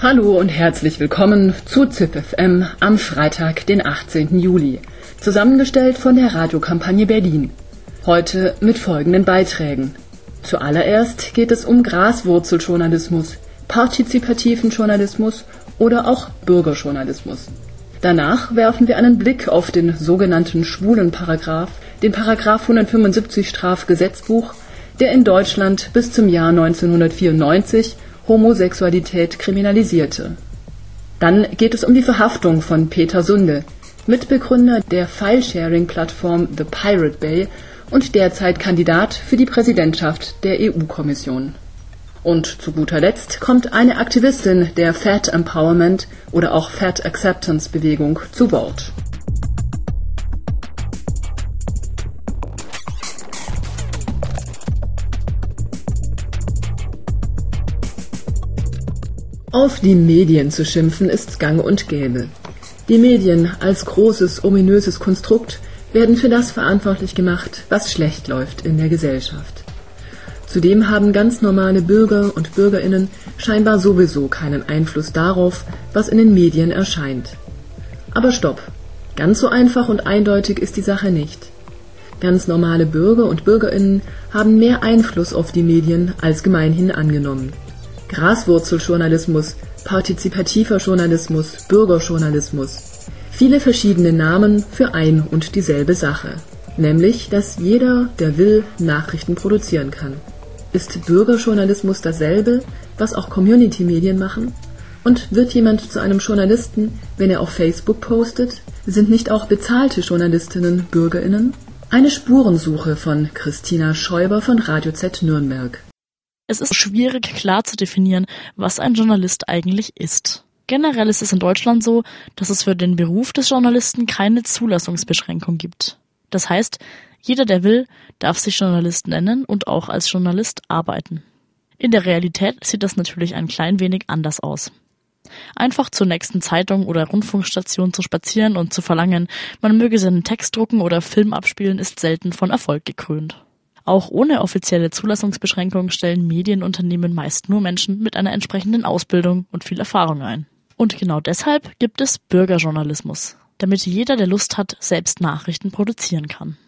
Hallo und herzlich willkommen zu ZipFM am Freitag, den 18. Juli. Zusammengestellt von der Radiokampagne Berlin. Heute mit folgenden Beiträgen. Zuallererst geht es um Graswurzeljournalismus, partizipativen Journalismus oder auch Bürgerjournalismus. Danach werfen wir einen Blick auf den sogenannten schwulen Paragraph, den Paragraph 175 Strafgesetzbuch, der in Deutschland bis zum Jahr 1994 Homosexualität kriminalisierte. Dann geht es um die Verhaftung von Peter Sunde, Mitbegründer der File-Sharing-Plattform The Pirate Bay und derzeit Kandidat für die Präsidentschaft der EU-Kommission. Und zu guter Letzt kommt eine Aktivistin der Fat Empowerment oder auch Fat Acceptance Bewegung zu Wort. Auf die Medien zu schimpfen ist gang und gäbe. Die Medien als großes, ominöses Konstrukt werden für das verantwortlich gemacht, was schlecht läuft in der Gesellschaft. Zudem haben ganz normale Bürger und Bürgerinnen scheinbar sowieso keinen Einfluss darauf, was in den Medien erscheint. Aber stopp, ganz so einfach und eindeutig ist die Sache nicht. Ganz normale Bürger und Bürgerinnen haben mehr Einfluss auf die Medien als gemeinhin angenommen. Graswurzeljournalismus, partizipativer Journalismus, Bürgerjournalismus. Viele verschiedene Namen für ein und dieselbe Sache. Nämlich, dass jeder, der will, Nachrichten produzieren kann. Ist Bürgerjournalismus dasselbe, was auch Community-Medien machen? Und wird jemand zu einem Journalisten, wenn er auf Facebook postet? Sind nicht auch bezahlte Journalistinnen Bürgerinnen? Eine Spurensuche von Christina Schäuber von Radio Z Nürnberg. Es ist schwierig klar zu definieren, was ein Journalist eigentlich ist. Generell ist es in Deutschland so, dass es für den Beruf des Journalisten keine Zulassungsbeschränkung gibt. Das heißt, jeder, der will, darf sich Journalist nennen und auch als Journalist arbeiten. In der Realität sieht das natürlich ein klein wenig anders aus. Einfach zur nächsten Zeitung oder Rundfunkstation zu spazieren und zu verlangen, man möge seinen Text drucken oder Film abspielen, ist selten von Erfolg gekrönt. Auch ohne offizielle Zulassungsbeschränkung stellen Medienunternehmen meist nur Menschen mit einer entsprechenden Ausbildung und viel Erfahrung ein. Und genau deshalb gibt es Bürgerjournalismus, damit jeder, der Lust hat, selbst Nachrichten produzieren kann.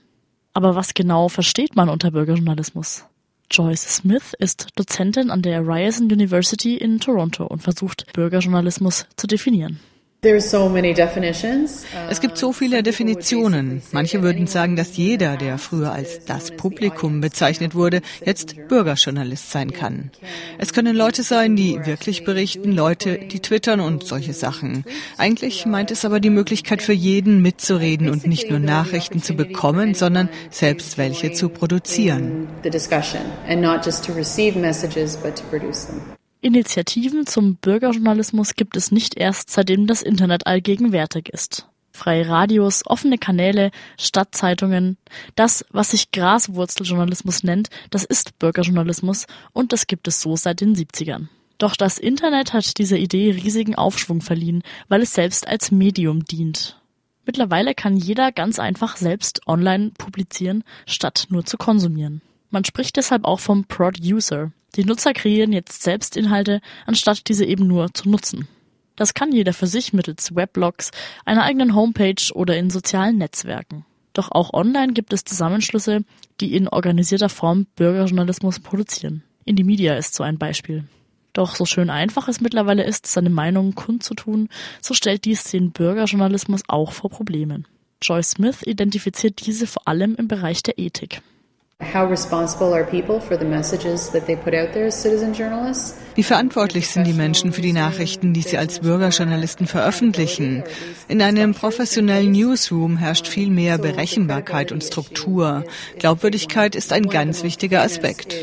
Aber was genau versteht man unter Bürgerjournalismus? Joyce Smith ist Dozentin an der Ryerson University in Toronto und versucht, Bürgerjournalismus zu definieren. Es gibt so viele Definitionen. Manche würden sagen, dass jeder, der früher als das Publikum bezeichnet wurde, jetzt Bürgerjournalist sein kann. Es können Leute sein, die wirklich berichten, Leute, die twittern und solche Sachen. Eigentlich meint es aber die Möglichkeit für jeden mitzureden und nicht nur Nachrichten zu bekommen, sondern selbst welche zu produzieren. Initiativen zum Bürgerjournalismus gibt es nicht erst, seitdem das Internet allgegenwärtig ist. Freie Radios, offene Kanäle, Stadtzeitungen, das, was sich Graswurzeljournalismus nennt, das ist Bürgerjournalismus und das gibt es so seit den 70ern. Doch das Internet hat dieser Idee riesigen Aufschwung verliehen, weil es selbst als Medium dient. Mittlerweile kann jeder ganz einfach selbst online publizieren, statt nur zu konsumieren. Man spricht deshalb auch vom Producer. Die Nutzer kreieren jetzt selbst Inhalte, anstatt diese eben nur zu nutzen. Das kann jeder für sich mittels Weblogs, einer eigenen Homepage oder in sozialen Netzwerken. Doch auch online gibt es Zusammenschlüsse, die in organisierter Form Bürgerjournalismus produzieren. Indie Media ist so ein Beispiel. Doch so schön einfach es mittlerweile ist, seine Meinung kundzutun, so stellt dies den Bürgerjournalismus auch vor Problemen. Joyce Smith identifiziert diese vor allem im Bereich der Ethik. Wie verantwortlich sind die Menschen für die Nachrichten, die sie als Bürgerjournalisten veröffentlichen? In einem professionellen Newsroom herrscht viel mehr Berechenbarkeit und Struktur. Glaubwürdigkeit ist ein ganz wichtiger Aspekt.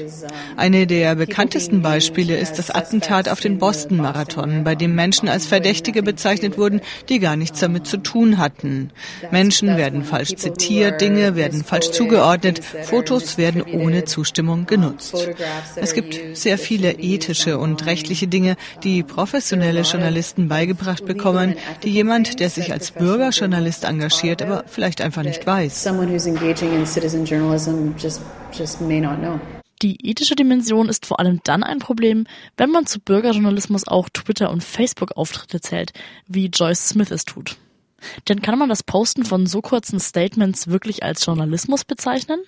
Eine der bekanntesten Beispiele ist das Attentat auf den Boston-Marathon, bei dem Menschen als Verdächtige bezeichnet wurden, die gar nichts damit zu tun hatten. Menschen werden falsch zitiert, Dinge werden falsch zugeordnet, Fotos werden ohne Zustimmung genutzt. Es gibt sehr viele ethische und rechtliche Dinge, die professionelle Journalisten beigebracht bekommen, die jemand, der sich als Bürgerjournalist engagiert, aber vielleicht einfach nicht weiß. Die ethische Dimension ist vor allem dann ein Problem, wenn man zu Bürgerjournalismus auch Twitter- und Facebook-Auftritte zählt, wie Joyce Smith es tut. Denn kann man das Posten von so kurzen Statements wirklich als Journalismus bezeichnen?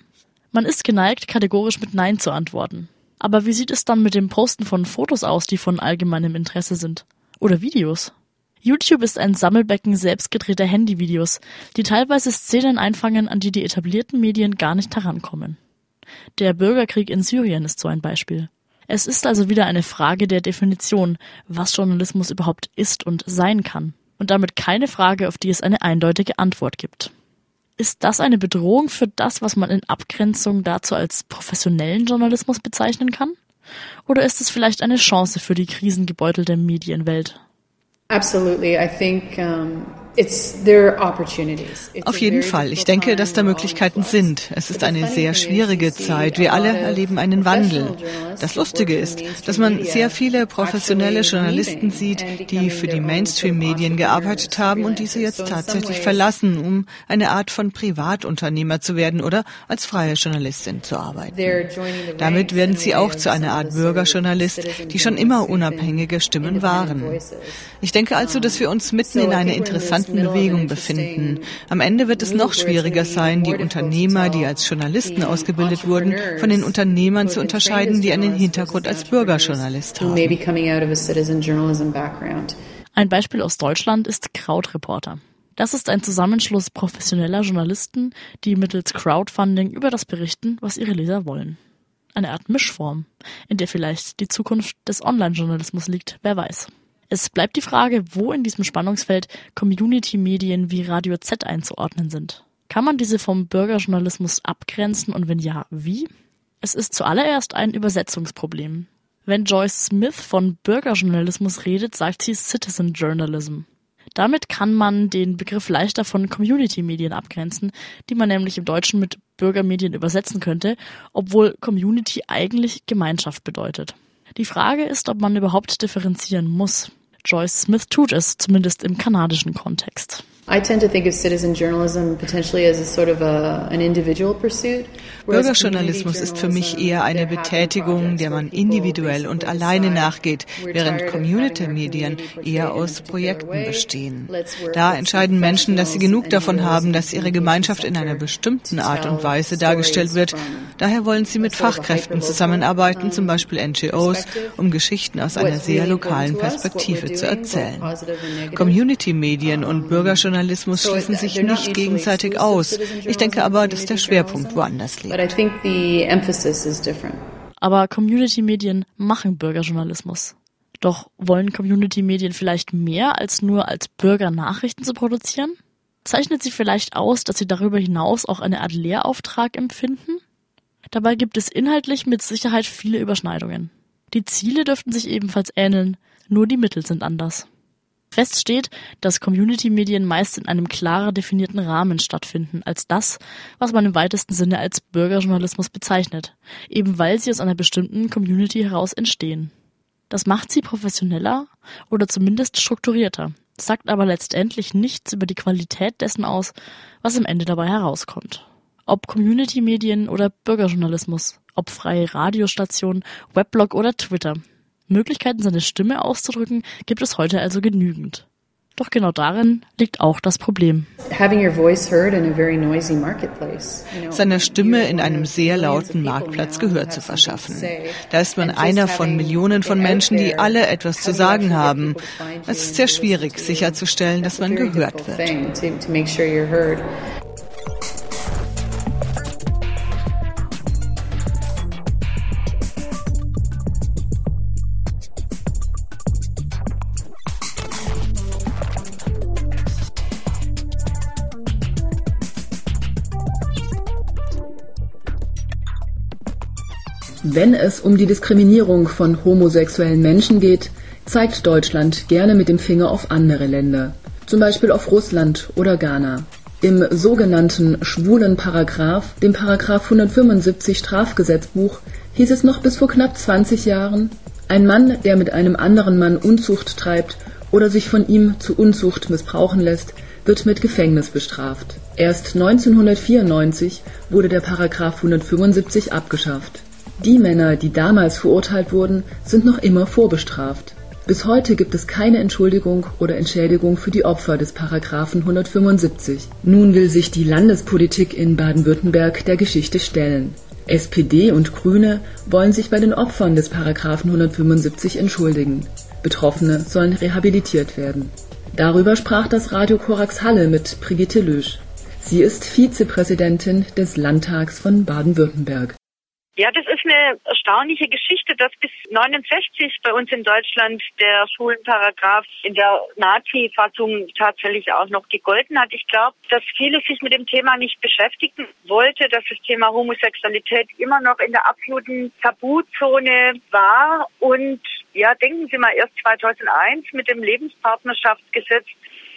Man ist geneigt, kategorisch mit Nein zu antworten. Aber wie sieht es dann mit dem Posten von Fotos aus, die von allgemeinem Interesse sind? Oder Videos? YouTube ist ein Sammelbecken selbstgedrehter Handyvideos, die teilweise Szenen einfangen, an die die etablierten Medien gar nicht herankommen. Der Bürgerkrieg in Syrien ist so ein Beispiel. Es ist also wieder eine Frage der Definition, was Journalismus überhaupt ist und sein kann, und damit keine Frage, auf die es eine eindeutige Antwort gibt. Ist das eine Bedrohung für das, was man in Abgrenzung dazu als professionellen Journalismus bezeichnen kann? Oder ist es vielleicht eine Chance für die krisengebeutelte Medienwelt? Absolutely. I think um auf jeden Fall. Ich denke, dass da Möglichkeiten sind. Es ist eine sehr schwierige Zeit. Wir alle erleben einen Wandel. Das Lustige ist, dass man sehr viele professionelle Journalisten sieht, die für die Mainstream-Medien gearbeitet haben und diese jetzt tatsächlich verlassen, um eine Art von Privatunternehmer zu werden oder als freie Journalistin zu arbeiten. Damit werden sie auch zu einer Art Bürgerjournalist, die schon immer unabhängige Stimmen waren. Ich denke also, dass wir uns mitten in eine interessante interessanten Bewegung befinden. Am Ende wird es noch schwieriger sein, die Unternehmer, die als Journalisten ausgebildet wurden, von den Unternehmern zu unterscheiden, die einen Hintergrund als Bürgerjournalist haben. Ein Beispiel aus Deutschland ist Krautreporter. Das ist ein Zusammenschluss professioneller Journalisten, die mittels Crowdfunding über das berichten, was ihre Leser wollen. Eine Art Mischform, in der vielleicht die Zukunft des Online-Journalismus liegt, wer weiß. Es bleibt die Frage, wo in diesem Spannungsfeld Community-Medien wie Radio Z einzuordnen sind. Kann man diese vom Bürgerjournalismus abgrenzen und wenn ja, wie? Es ist zuallererst ein Übersetzungsproblem. Wenn Joyce Smith von Bürgerjournalismus redet, sagt sie Citizen Journalism. Damit kann man den Begriff leichter von Community-Medien abgrenzen, die man nämlich im Deutschen mit Bürgermedien übersetzen könnte, obwohl Community eigentlich Gemeinschaft bedeutet. Die Frage ist, ob man überhaupt differenzieren muss. Joyce Smith tut es, zumindest im kanadischen Kontext. Bürgerjournalismus ist für mich eher eine Betätigung, der man individuell und alleine nachgeht, während Community-Medien eher aus Projekten bestehen. Da entscheiden Menschen, dass sie genug davon haben, dass ihre Gemeinschaft in einer bestimmten Art und Weise dargestellt wird. Daher wollen sie mit Fachkräften zusammenarbeiten, zum Beispiel NGOs, um Geschichten aus einer sehr lokalen Perspektive zu erzählen. Community-Medien und Bürgerjournalismus Journalismus schließen sich nicht gegenseitig aus. Ich denke aber, dass der Schwerpunkt woanders liegt. Aber Community-Medien machen Bürgerjournalismus. Doch wollen Community-Medien vielleicht mehr als nur als Bürger Nachrichten zu produzieren? Zeichnet sie vielleicht aus, dass sie darüber hinaus auch eine Art Lehrauftrag empfinden? Dabei gibt es inhaltlich mit Sicherheit viele Überschneidungen. Die Ziele dürften sich ebenfalls ähneln, nur die Mittel sind anders. Fest steht, dass Community-Medien meist in einem klarer definierten Rahmen stattfinden, als das, was man im weitesten Sinne als Bürgerjournalismus bezeichnet, eben weil sie aus einer bestimmten Community heraus entstehen. Das macht sie professioneller oder zumindest strukturierter, sagt aber letztendlich nichts über die Qualität dessen aus, was am Ende dabei herauskommt. Ob Community-Medien oder Bürgerjournalismus, ob freie Radiostation, Weblog oder Twitter, Möglichkeiten, seine Stimme auszudrücken, gibt es heute also genügend. Doch genau darin liegt auch das Problem. Seiner Stimme in einem sehr lauten Marktplatz Gehör zu verschaffen. Da ist man einer von Millionen von Menschen, die alle etwas zu sagen haben. Es ist sehr schwierig, sicherzustellen, dass man gehört wird. Wenn es um die Diskriminierung von homosexuellen Menschen geht, zeigt Deutschland gerne mit dem Finger auf andere Länder, zum Beispiel auf Russland oder Ghana. Im sogenannten schwulen Paragraph, dem Paragraph 175 Strafgesetzbuch, hieß es noch bis vor knapp 20 Jahren, ein Mann, der mit einem anderen Mann Unzucht treibt oder sich von ihm zu Unzucht missbrauchen lässt, wird mit Gefängnis bestraft. Erst 1994 wurde der Paragraph 175 abgeschafft. Die Männer, die damals verurteilt wurden, sind noch immer vorbestraft. Bis heute gibt es keine Entschuldigung oder Entschädigung für die Opfer des Paragraphen 175. Nun will sich die Landespolitik in Baden-Württemberg der Geschichte stellen. SPD und Grüne wollen sich bei den Opfern des Paragraphen 175 entschuldigen. Betroffene sollen rehabilitiert werden. Darüber sprach das Radio Korax Halle mit Brigitte Lösch. Sie ist Vizepräsidentin des Landtags von Baden-Württemberg. Ja, das ist eine erstaunliche Geschichte, dass bis 69 bei uns in Deutschland der Schulenparagraph in der Nazi-Fassung tatsächlich auch noch gegolten hat. Ich glaube, dass viele sich mit dem Thema nicht beschäftigen wollte, dass das Thema Homosexualität immer noch in der absoluten Tabuzone war. Und ja, denken Sie mal, erst 2001 mit dem Lebenspartnerschaftsgesetz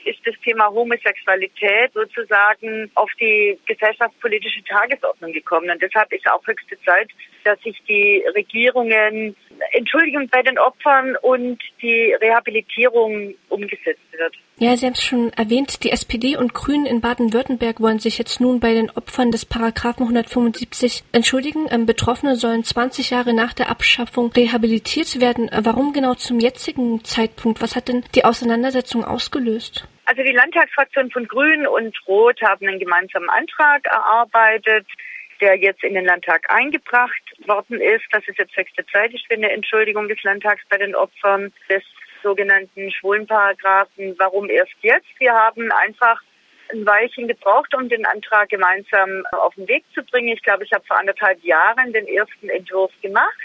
ist das Thema Homosexualität sozusagen auf die gesellschaftspolitische Tagesordnung gekommen. Und deshalb ist auch höchste Zeit, dass sich die Regierungen Entschuldigung bei den Opfern und die Rehabilitierung umgesetzt wird. Ja, Sie haben es schon erwähnt, die SPD und Grünen in Baden-Württemberg wollen sich jetzt nun bei den Opfern des Paragraphen 175 entschuldigen. Ähm, Betroffene sollen 20 Jahre nach der Abschaffung rehabilitiert werden. Warum genau zum jetzigen Zeitpunkt? Was hat denn die Auseinandersetzung ausgelöst? Also die Landtagsfraktion von Grün und Rot haben einen gemeinsamen Antrag erarbeitet, der jetzt in den Landtag eingebracht worden ist. Das ist jetzt höchste Zeit für eine Entschuldigung des Landtags bei den Opfern des sogenannten Schwulenparagraphen. Warum erst jetzt? Wir haben einfach ein Weilchen gebraucht, um den Antrag gemeinsam auf den Weg zu bringen. Ich glaube, ich habe vor anderthalb Jahren den ersten Entwurf gemacht.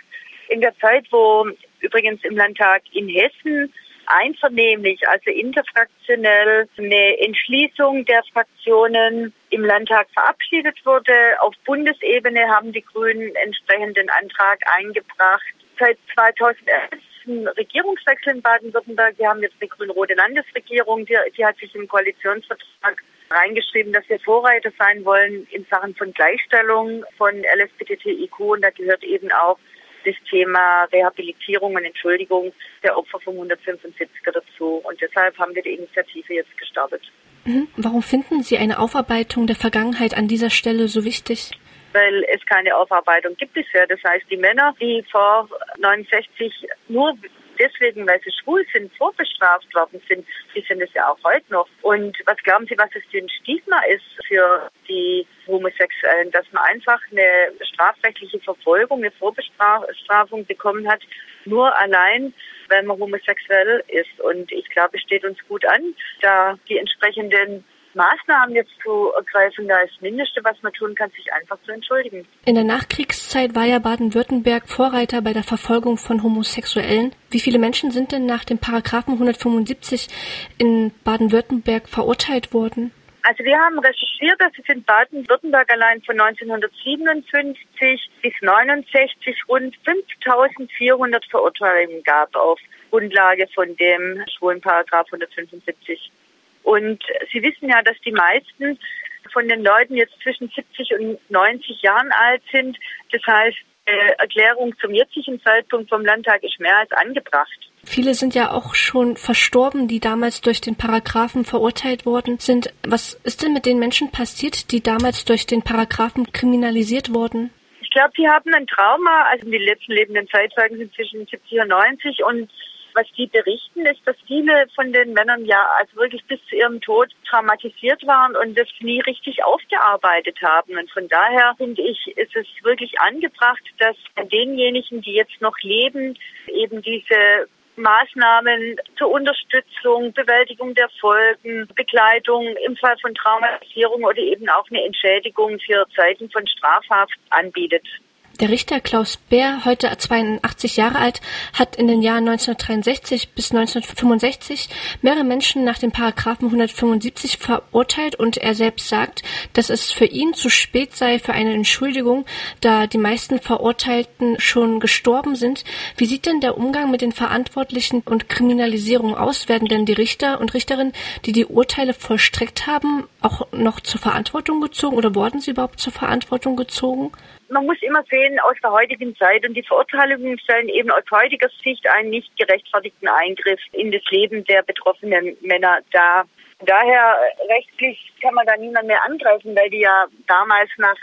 In der Zeit, wo übrigens im Landtag in Hessen einvernehmlich, also interfraktionell, eine Entschließung der Fraktionen im Landtag verabschiedet wurde. Auf Bundesebene haben die Grünen entsprechenden Antrag eingebracht. Seit 2011 ein Regierungswechsel in Baden-Württemberg. Wir haben jetzt eine grün-rote Landesregierung, die, die hat sich im Koalitionsvertrag reingeschrieben, dass wir Vorreiter sein wollen in Sachen von Gleichstellung von LSBTTIQ und da gehört eben auch das Thema Rehabilitierung und Entschuldigung der Opfer vom 175er dazu. Und deshalb haben wir die Initiative jetzt gestartet. Mhm. Warum finden Sie eine Aufarbeitung der Vergangenheit an dieser Stelle so wichtig? Weil es keine Aufarbeitung gibt bisher. Das heißt, die Männer, die vor 69 nur deswegen, weil sie schwul sind, vorbestraft worden sind, die sind es ja auch heute noch. Und was glauben Sie, was es für ein Stigma ist für die Homosexuellen, dass man einfach eine strafrechtliche Verfolgung, eine Vorbestrafung bekommen hat, nur allein, weil man homosexuell ist. Und ich glaube, es steht uns gut an, da die entsprechenden Maßnahmen jetzt zu ergreifen, da ist das Mindeste, was man tun kann, sich einfach zu entschuldigen. In der Nachkriegszeit war ja Baden-Württemberg Vorreiter bei der Verfolgung von Homosexuellen. Wie viele Menschen sind denn nach dem Paragraphen 175 in Baden-Württemberg verurteilt worden? Also wir haben recherchiert, dass es in Baden-Württemberg allein von 1957 bis 1969 rund 5400 Verurteilungen gab auf Grundlage von dem schwulen Paragraph 175. Und Sie wissen ja, dass die meisten von den Leuten jetzt zwischen 70 und 90 Jahren alt sind. Das heißt, Erklärung zum jetzigen Zeitpunkt vom Landtag ist mehr als angebracht. Viele sind ja auch schon verstorben, die damals durch den Paragraphen verurteilt worden sind. Was ist denn mit den Menschen passiert, die damals durch den Paragraphen kriminalisiert wurden? Ich glaube, die haben ein Trauma. Also die letzten lebenden Zeitzeugen sind zwischen 70 und 90 und was die berichten, ist, dass viele von den Männern ja also wirklich bis zu ihrem Tod traumatisiert waren und das nie richtig aufgearbeitet haben. Und von daher finde ich, ist es wirklich angebracht, dass denjenigen, die jetzt noch leben, eben diese Maßnahmen zur Unterstützung, Bewältigung der Folgen, Begleitung im Fall von Traumatisierung oder eben auch eine Entschädigung für Zeiten von Strafhaft anbietet. Der Richter Klaus Bär, heute 82 Jahre alt, hat in den Jahren 1963 bis 1965 mehrere Menschen nach dem Paragraphen 175 verurteilt und er selbst sagt, dass es für ihn zu spät sei für eine Entschuldigung, da die meisten Verurteilten schon gestorben sind. Wie sieht denn der Umgang mit den Verantwortlichen und Kriminalisierung aus? Werden denn die Richter und Richterinnen, die die Urteile vollstreckt haben, auch noch zur Verantwortung gezogen oder wurden sie überhaupt zur Verantwortung gezogen? Man muss immer sehen aus der heutigen Zeit und die Verurteilungen stellen eben aus heutiger Sicht einen nicht gerechtfertigten Eingriff in das Leben der betroffenen Männer dar. Daher rechtlich kann man da niemand mehr angreifen, weil die ja damals nach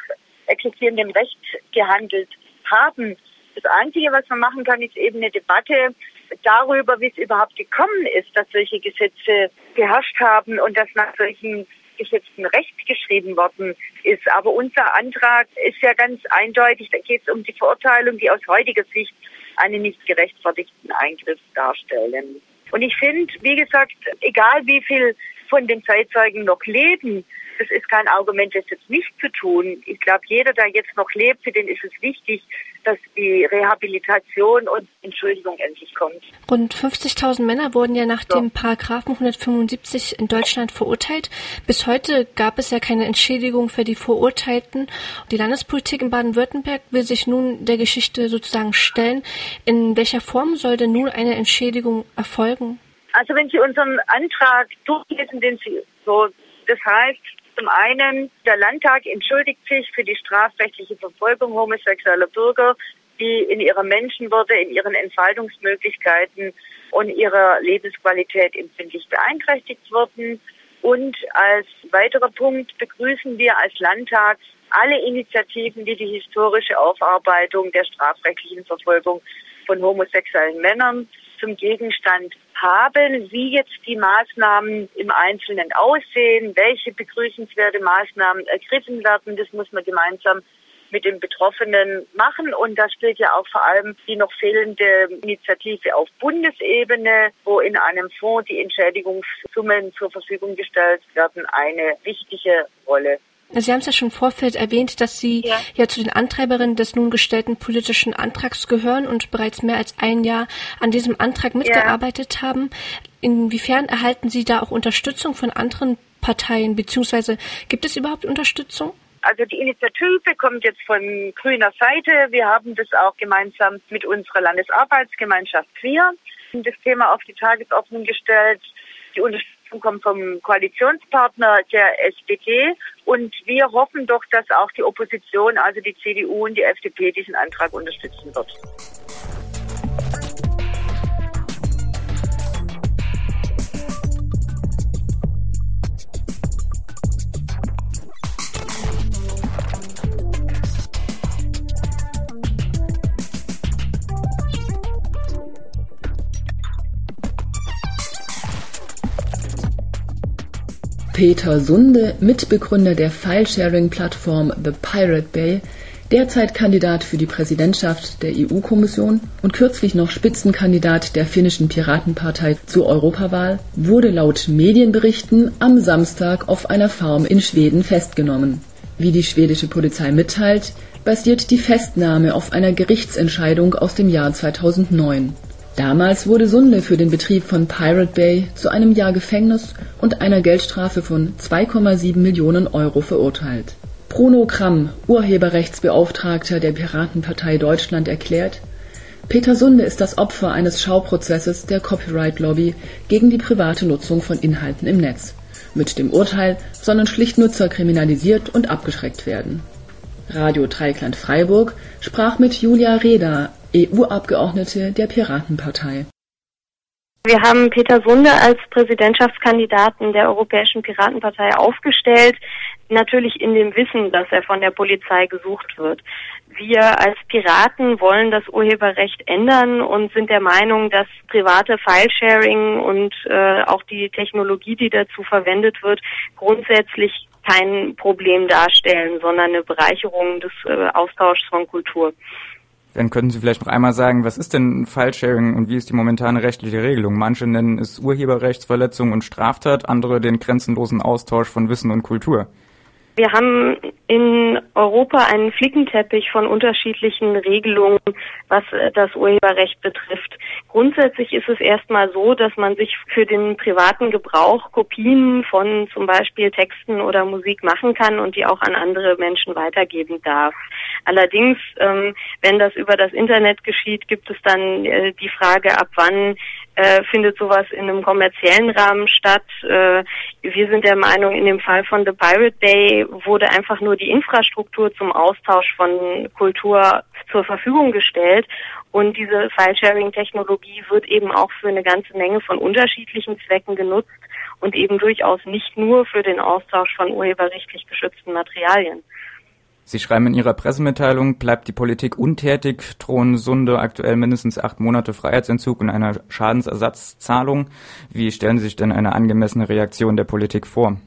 existierendem Recht gehandelt haben. Das Einzige, was man machen kann, ist eben eine Debatte darüber, wie es überhaupt gekommen ist, dass solche Gesetze geherrscht haben und dass nach solchen festgesetzten Recht geschrieben worden ist. Aber unser Antrag ist ja ganz eindeutig, da geht es um die Verurteilung, die aus heutiger Sicht einen nicht gerechtfertigten Eingriff darstellen. Und ich finde, wie gesagt, egal wie viel von den Zeitzeugen noch leben, das ist kein Argument, das jetzt nicht zu tun. Ich glaube, jeder, der jetzt noch lebt, für den ist es wichtig, dass die Rehabilitation und Entschuldigung endlich kommt. Rund 50.000 Männer wurden ja nach so. dem Paragraphen 175 in Deutschland verurteilt. Bis heute gab es ja keine Entschädigung für die Verurteilten. Die Landespolitik in Baden-Württemberg will sich nun der Geschichte sozusagen stellen. In welcher Form soll denn nun eine Entschädigung erfolgen? Also wenn Sie unseren Antrag durchlesen, den Sie so, das heißt, zum einen, der Landtag entschuldigt sich für die strafrechtliche Verfolgung homosexueller Bürger, die in ihrer Menschenwürde, in ihren Entfaltungsmöglichkeiten und ihrer Lebensqualität empfindlich beeinträchtigt wurden. Und als weiterer Punkt begrüßen wir als Landtag alle Initiativen, die die historische Aufarbeitung der strafrechtlichen Verfolgung von homosexuellen Männern zum Gegenstand haben, wie jetzt die Maßnahmen im Einzelnen aussehen, welche begrüßenswerte Maßnahmen ergriffen werden. Das muss man gemeinsam mit den Betroffenen machen. Und da spielt ja auch vor allem die noch fehlende Initiative auf Bundesebene, wo in einem Fonds die Entschädigungssummen zur Verfügung gestellt werden, eine wichtige Rolle. Sie haben es ja schon im Vorfeld erwähnt, dass Sie ja. ja. zu den Antreiberinnen des nun gestellten politischen Antrags gehören und bereits mehr als ein Jahr an diesem Antrag mitgearbeitet ja. haben. Inwiefern erhalten Sie da auch Unterstützung von anderen Parteien, beziehungsweise gibt es überhaupt Unterstützung? Also die Initiative kommt jetzt von grüner Seite. Wir haben das auch gemeinsam mit unserer Landesarbeitsgemeinschaft Queer das Thema auf die Tagesordnung gestellt. Die Unterstützung kommt vom Koalitionspartner der SPD. Und wir hoffen doch, dass auch die Opposition, also die CDU und die FDP, diesen Antrag unterstützen wird. Peter Sunde, Mitbegründer der File-Sharing-Plattform The Pirate Bay, derzeit Kandidat für die Präsidentschaft der EU-Kommission und kürzlich noch Spitzenkandidat der finnischen Piratenpartei zur Europawahl, wurde laut Medienberichten am Samstag auf einer Farm in Schweden festgenommen. Wie die schwedische Polizei mitteilt, basiert die Festnahme auf einer Gerichtsentscheidung aus dem Jahr 2009 Damals wurde Sunde für den Betrieb von Pirate Bay zu einem Jahr Gefängnis und einer Geldstrafe von 2,7 Millionen Euro verurteilt. Bruno Kramm, Urheberrechtsbeauftragter der Piratenpartei Deutschland, erklärt, Peter Sunde ist das Opfer eines Schauprozesses der Copyright-Lobby gegen die private Nutzung von Inhalten im Netz. Mit dem Urteil sollen schlicht Nutzer kriminalisiert und abgeschreckt werden. Radio Dreikland Freiburg sprach mit Julia Reda, EU-Abgeordnete der Piratenpartei. Wir haben Peter Sunde als Präsidentschaftskandidaten der Europäischen Piratenpartei aufgestellt, natürlich in dem Wissen, dass er von der Polizei gesucht wird. Wir als Piraten wollen das Urheberrecht ändern und sind der Meinung, dass private Filesharing und äh, auch die Technologie, die dazu verwendet wird, grundsätzlich kein Problem darstellen, sondern eine Bereicherung des äh, Austauschs von Kultur. Dann könnten Sie vielleicht noch einmal sagen, was ist denn File-Sharing und wie ist die momentane rechtliche Regelung? Manche nennen es Urheberrechtsverletzung und Straftat, andere den grenzenlosen Austausch von Wissen und Kultur. Wir haben in Europa einen Flickenteppich von unterschiedlichen Regelungen, was äh, das Urheberrecht betrifft. Grundsätzlich ist es erstmal so, dass man sich für den privaten Gebrauch Kopien von zum Beispiel Texten oder Musik machen kann und die auch an andere Menschen weitergeben darf. Allerdings, ähm, wenn das über das Internet geschieht, gibt es dann äh, die Frage, ab wann äh, findet sowas in einem kommerziellen Rahmen statt. Äh, wir sind der Meinung, in dem Fall von The Pirate Bay wurde einfach nur die Infrastruktur zum Austausch von Kultur zur Verfügung gestellt und diese File-Sharing-Technologie wird eben auch für eine ganze Menge von unterschiedlichen Zwecken genutzt und eben durchaus nicht nur für den Austausch von urheberrechtlich geschützten Materialien. Sie schreiben in Ihrer Pressemitteilung, bleibt die Politik untätig, drohen Sunde aktuell mindestens acht Monate Freiheitsentzug und einer Schadensersatzzahlung. Wie stellen Sie sich denn eine angemessene Reaktion der Politik vor?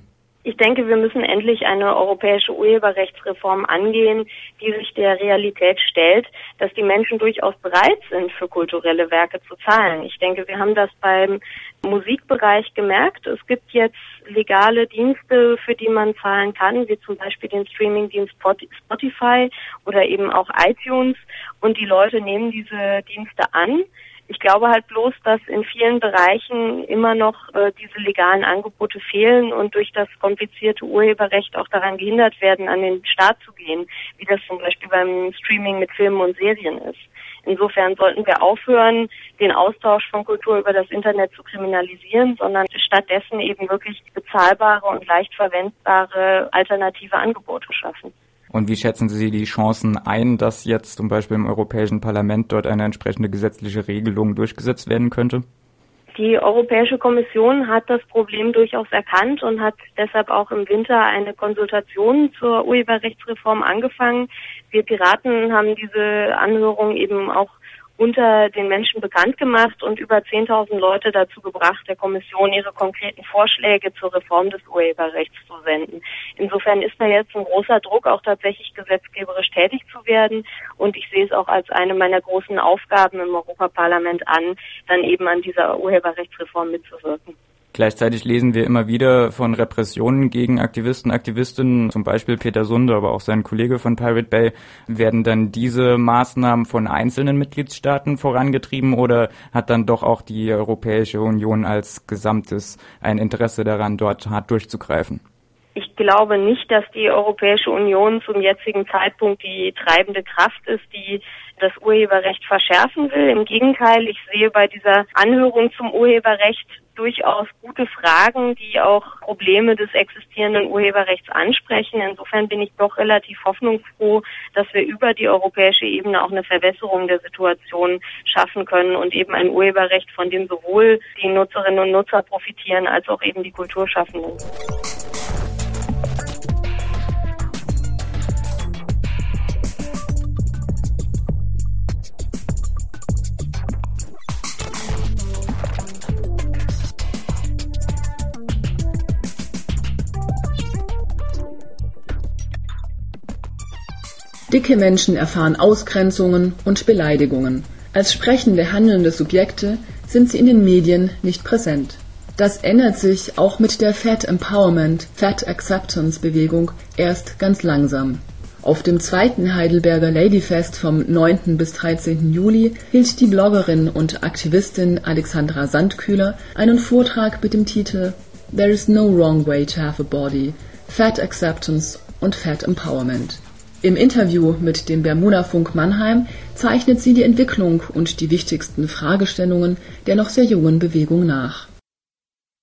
Ich denke, wir müssen endlich eine europäische Urheberrechtsreform angehen, die sich der Realität stellt, dass die Menschen durchaus bereit sind, für kulturelle Werke zu zahlen. Ich denke, wir haben das beim Musikbereich gemerkt. Es gibt jetzt legale Dienste, für die man zahlen kann, wie zum Beispiel den Streamingdienst Spotify oder eben auch iTunes. Und die Leute nehmen diese Dienste an. Ich glaube halt bloß, dass in vielen Bereichen immer noch äh, diese legalen Angebote fehlen und durch das komplizierte Urheberrecht auch daran gehindert werden, an den Start zu gehen, wie das zum Beispiel beim Streaming mit Filmen und Serien ist. Insofern sollten wir aufhören, den Austausch von Kultur über das Internet zu kriminalisieren, sondern stattdessen eben wirklich bezahlbare und leicht verwendbare alternative Angebote schaffen. Und wie schätzen Sie die Chancen ein, dass jetzt zum Beispiel im Europäischen Parlament dort eine entsprechende gesetzliche Regelung durchgesetzt werden könnte? Die Europäische Kommission hat das Problem durchaus erkannt und hat deshalb auch im Winter eine Konsultation zur Urheberrechtsreform angefangen. Wir Piraten haben diese Anhörung eben auch unter den Menschen bekannt gemacht und über 10.000 Leute dazu gebracht, der Kommission ihre konkreten Vorschläge zur Reform des Urheberrechts zu senden. Insofern ist da jetzt ein großer Druck, auch tatsächlich gesetzgeberisch tätig zu werden. Und ich sehe es auch als eine meiner großen Aufgaben im Europaparlament an, dann eben an dieser Urheberrechtsreform mitzuwirken. Gleichzeitig lesen wir immer wieder von Repressionen gegen Aktivisten, Aktivistinnen, zum Beispiel Peter Sunde, aber auch sein Kollege von Pirate Bay. Werden dann diese Maßnahmen von einzelnen Mitgliedstaaten vorangetrieben oder hat dann doch auch die Europäische Union als Gesamtes ein Interesse daran, dort hart durchzugreifen? Ich glaube nicht, dass die Europäische Union zum jetzigen Zeitpunkt die treibende Kraft ist, die das Urheberrecht verschärfen will. Im Gegenteil, ich sehe bei dieser Anhörung zum Urheberrecht durchaus gute Fragen, die auch Probleme des existierenden Urheberrechts ansprechen. Insofern bin ich doch relativ hoffnungsfroh, dass wir über die europäische Ebene auch eine Verbesserung der Situation schaffen können und eben ein Urheberrecht, von dem sowohl die Nutzerinnen und Nutzer profitieren als auch eben die Kulturschaffenden. Dicke Menschen erfahren Ausgrenzungen und Beleidigungen. Als sprechende, handelnde Subjekte sind sie in den Medien nicht präsent. Das ändert sich auch mit der Fat Empowerment, Fat Acceptance Bewegung erst ganz langsam. Auf dem zweiten Heidelberger Ladyfest vom 9. bis 13. Juli hielt die Bloggerin und Aktivistin Alexandra Sandkühler einen Vortrag mit dem Titel There is no wrong way to have a body, Fat Acceptance und Fat Empowerment. Im Interview mit dem Bermuda-Funk Mannheim zeichnet sie die Entwicklung und die wichtigsten Fragestellungen der noch sehr jungen Bewegung nach.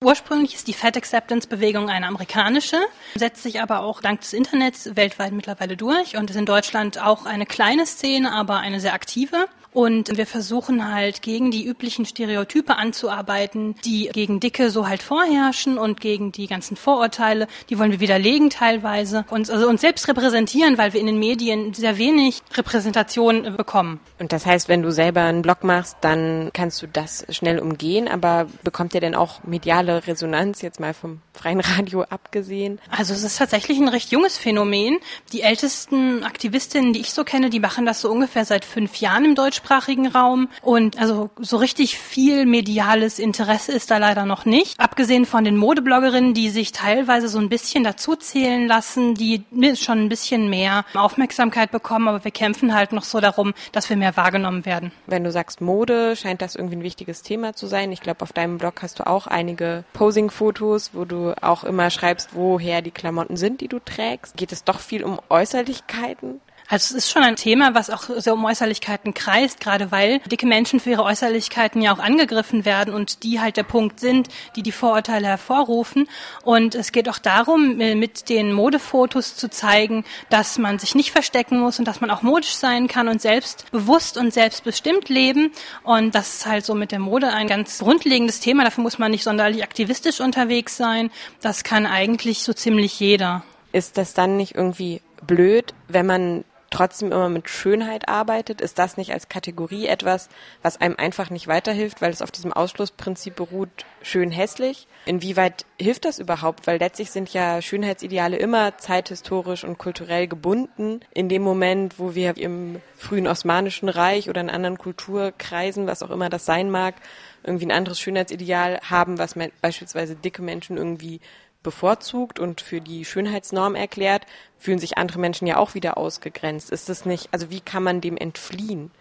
Ursprünglich ist die Fat Acceptance Bewegung eine amerikanische, setzt sich aber auch dank des Internets weltweit mittlerweile durch und ist in Deutschland auch eine kleine Szene, aber eine sehr aktive. Und wir versuchen halt gegen die üblichen Stereotype anzuarbeiten, die gegen Dicke so halt vorherrschen und gegen die ganzen Vorurteile. Die wollen wir widerlegen teilweise und also uns selbst repräsentieren, weil wir in den Medien sehr wenig Repräsentation bekommen. Und das heißt, wenn du selber einen Blog machst, dann kannst du das schnell umgehen, aber bekommt ihr denn auch mediale Resonanz jetzt mal vom freien Radio abgesehen? Also es ist tatsächlich ein recht junges Phänomen. Die ältesten Aktivistinnen, die ich so kenne, die machen das so ungefähr seit fünf Jahren im deutschsprachigen Raum. Und also so richtig viel mediales Interesse ist da leider noch nicht. Abgesehen von den Modebloggerinnen, die sich teilweise so ein bisschen dazu zählen lassen, die schon ein bisschen mehr Aufmerksamkeit bekommen, aber wir kämpfen halt noch so darum, dass wir mehr wahrgenommen werden. Wenn du sagst Mode, scheint das irgendwie ein wichtiges Thema zu sein. Ich glaube, auf deinem Blog hast du auch einige Posing-Fotos, wo du auch immer schreibst, woher die Klamotten sind, die du trägst. Geht es doch viel um Äußerlichkeiten? Also es ist schon ein Thema, was auch sehr um Äußerlichkeiten kreist, gerade weil dicke Menschen für ihre Äußerlichkeiten ja auch angegriffen werden und die halt der Punkt sind, die die Vorurteile hervorrufen. Und es geht auch darum, äh, mit den Modefotos zu zeigen, dass man sich nicht verstecken muss und dass man auch modisch sein kann und selbstbewusst und selbstbestimmt leben. Und das ist halt so mit der Mode ein ganz grundlegendes Thema. Dafür muss man nicht sonderlich aktivistisch unterwegs sein. Das kann eigentlich so ziemlich jeder. Ist das dann nicht irgendwie blöd, wenn man trotzdem immer mit Schönheit arbeitet? Ist das nicht als Kategorie etwas, was einem einfach nicht weiterhilft, weil es auf diesem Ausschlussprinzip beruht, schön hässlich? Inwieweit hilft das überhaupt? Weil letztlich sind ja Schönheitsideale immer zeithistorisch und kulturell gebunden. In dem Moment, wo wir im frühen Osmanischen Reich oder in anderen Kulturkreisen, was auch immer das sein mag, irgendwie ein anderes Schönheitsideal haben, was beispielsweise dicke Menschen irgendwie bevorzugt und für die Schönheitsnorm erklärt, fühlen sich andere Menschen ja auch wieder ausgegrenzt. Ist es nicht, also wie kann man dem entfliehen?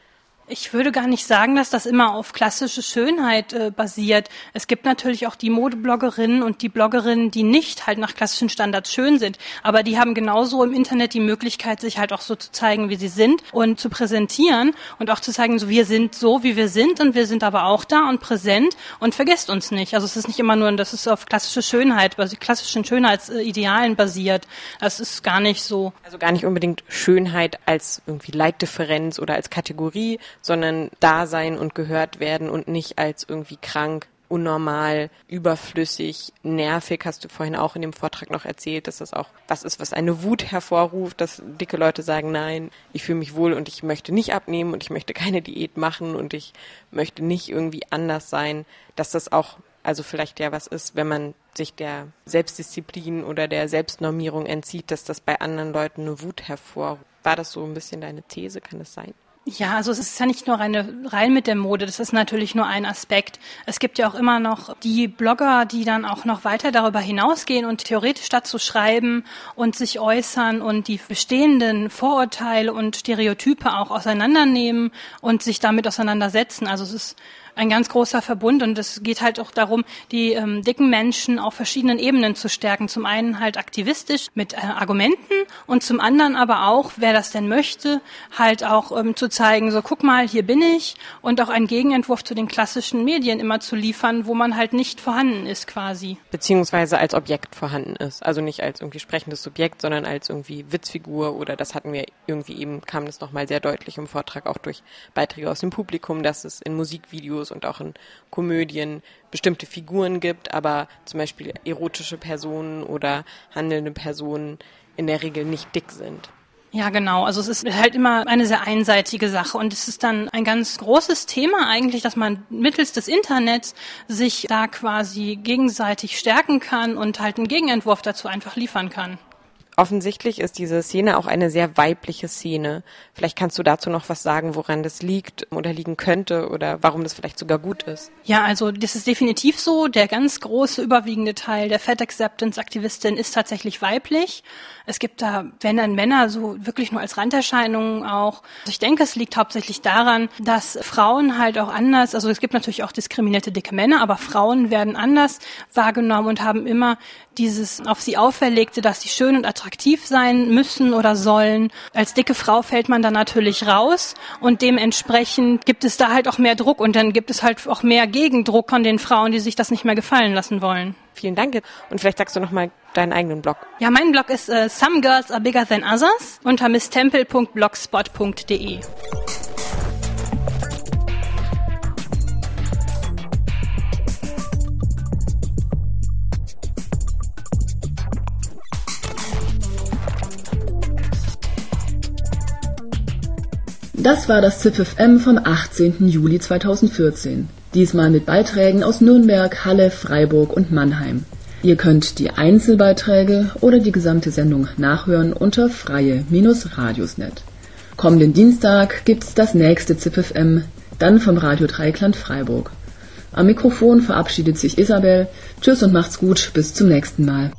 Ich würde gar nicht sagen, dass das immer auf klassische Schönheit äh, basiert. Es gibt natürlich auch die Modebloggerinnen und die Bloggerinnen, die nicht halt nach klassischen Standards schön sind. Aber die haben genauso im Internet die Möglichkeit, sich halt auch so zu zeigen, wie sie sind und zu präsentieren und auch zu zeigen, so wir sind so, wie wir sind und wir sind aber auch da und präsent und vergesst uns nicht. Also es ist nicht immer nur, dass es auf klassische Schönheit, klassischen Schönheitsidealen basiert. Das ist gar nicht so. Also gar nicht unbedingt Schönheit als irgendwie Leitdifferenz oder als Kategorie, sondern da sein und gehört werden und nicht als irgendwie krank, unnormal, überflüssig, nervig, hast du vorhin auch in dem Vortrag noch erzählt, dass das auch was ist, was eine Wut hervorruft, dass dicke Leute sagen, nein, ich fühle mich wohl und ich möchte nicht abnehmen und ich möchte keine Diät machen und ich möchte nicht irgendwie anders sein, dass das auch also vielleicht ja was ist, wenn man sich der Selbstdisziplin oder der Selbstnormierung entzieht, dass das bei anderen Leuten eine Wut hervorruft. War das so ein bisschen deine These? Kann das sein? Ja, also es ist ja nicht nur reine, rein mit der Mode, das ist natürlich nur ein Aspekt. Es gibt ja auch immer noch die Blogger, die dann auch noch weiter darüber hinausgehen und theoretisch dazu schreiben und sich äußern und die bestehenden Vorurteile und Stereotype auch auseinandernehmen und sich damit auseinandersetzen. Also es ist ein ganz großer Verbund und es geht halt auch darum, die ähm, dicken Menschen auf verschiedenen Ebenen zu stärken. Zum einen halt aktivistisch mit äh, Argumenten und zum anderen aber auch, wer das denn möchte, halt auch ähm, zu zeigen, so guck mal, hier bin ich und auch einen Gegenentwurf zu den klassischen Medien immer zu liefern, wo man halt nicht vorhanden ist quasi. Beziehungsweise als Objekt vorhanden ist. Also nicht als irgendwie sprechendes Subjekt, sondern als irgendwie Witzfigur oder das hatten wir irgendwie eben, kam das nochmal sehr deutlich im Vortrag auch durch Beiträge aus dem Publikum, dass es in Musikvideos Videos und auch in Komödien bestimmte Figuren gibt, aber zum Beispiel erotische Personen oder handelnde Personen in der Regel nicht dick sind. Ja, genau. Also es ist halt immer eine sehr einseitige Sache und es ist dann ein ganz großes Thema eigentlich, dass man mittels des Internets sich da quasi gegenseitig stärken kann und halt einen Gegenentwurf dazu einfach liefern kann offensichtlich ist diese Szene auch eine sehr weibliche Szene. Vielleicht kannst du dazu noch was sagen, woran das liegt oder liegen könnte oder warum das vielleicht sogar gut ist. Ja, also das ist definitiv so. Der ganz große überwiegende Teil der Fat Acceptance Aktivistin ist tatsächlich weiblich. Es gibt da, wenn dann Männer so wirklich nur als Randerscheinungen auch. Also ich denke, es liegt hauptsächlich daran, dass Frauen halt auch anders, also es gibt natürlich auch diskriminierte dicke Männer, aber Frauen werden anders wahrgenommen und haben immer dieses auf sie auferlegte, dass sie schön und attraktiv sein müssen oder sollen. Als dicke Frau fällt man da natürlich raus und dementsprechend gibt es da halt auch mehr Druck und dann gibt es halt auch mehr Gegendruck von den Frauen, die sich das nicht mehr gefallen lassen wollen. Vielen Dank. Und vielleicht sagst du noch mal deinen eigenen Blog. Ja, mein Blog ist äh, Some Girls Are Bigger Than Others unter misstempel.blogspot.de. Das war das ZIPFM vom 18. Juli 2014. Diesmal mit Beiträgen aus Nürnberg, Halle, Freiburg und Mannheim. Ihr könnt die Einzelbeiträge oder die gesamte Sendung nachhören unter freie-radiosnet. Kommenden Dienstag gibt's das nächste ZipFM, dann vom Radio Dreikland Freiburg. Am Mikrofon verabschiedet sich Isabel. Tschüss und macht's gut, bis zum nächsten Mal.